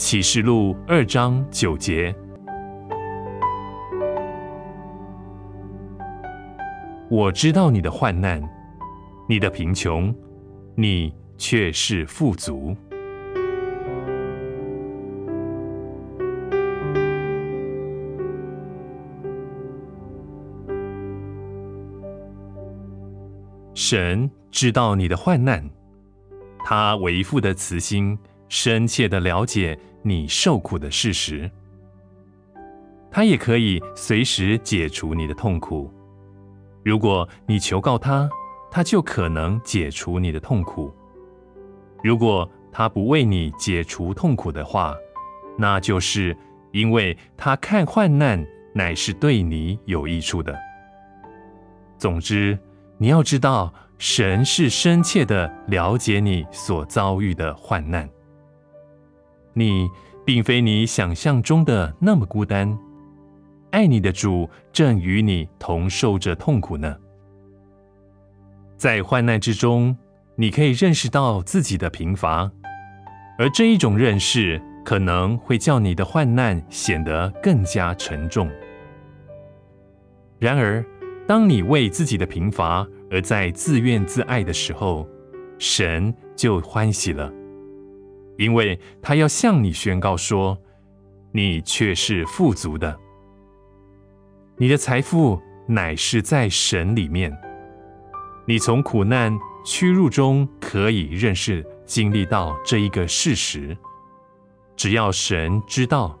启示录二章九节。我知道你的患难，你的贫穷，你却是富足。神知道你的患难，他为父的慈心，深切的了解你受苦的事实。他也可以随时解除你的痛苦。如果你求告他，他就可能解除你的痛苦。如果他不为你解除痛苦的话，那就是因为他看患难乃是对你有益处的。总之。你要知道，神是深切的了解你所遭遇的患难。你并非你想象中的那么孤单，爱你的主正与你同受着痛苦呢。在患难之中，你可以认识到自己的贫乏，而这一种认识可能会叫你的患难显得更加沉重。然而，当你为自己的贫乏而在自怨自艾的时候，神就欢喜了，因为他要向你宣告说：你却是富足的，你的财富乃是在神里面。你从苦难屈辱中可以认识、经历到这一个事实。只要神知道，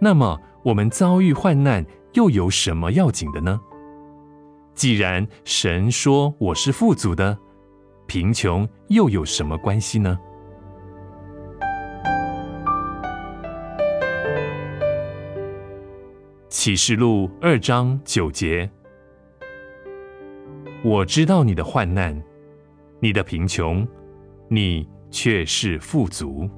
那么我们遭遇患难又有什么要紧的呢？既然神说我是富足的，贫穷又有什么关系呢？启示录二章九节，我知道你的患难，你的贫穷，你却是富足。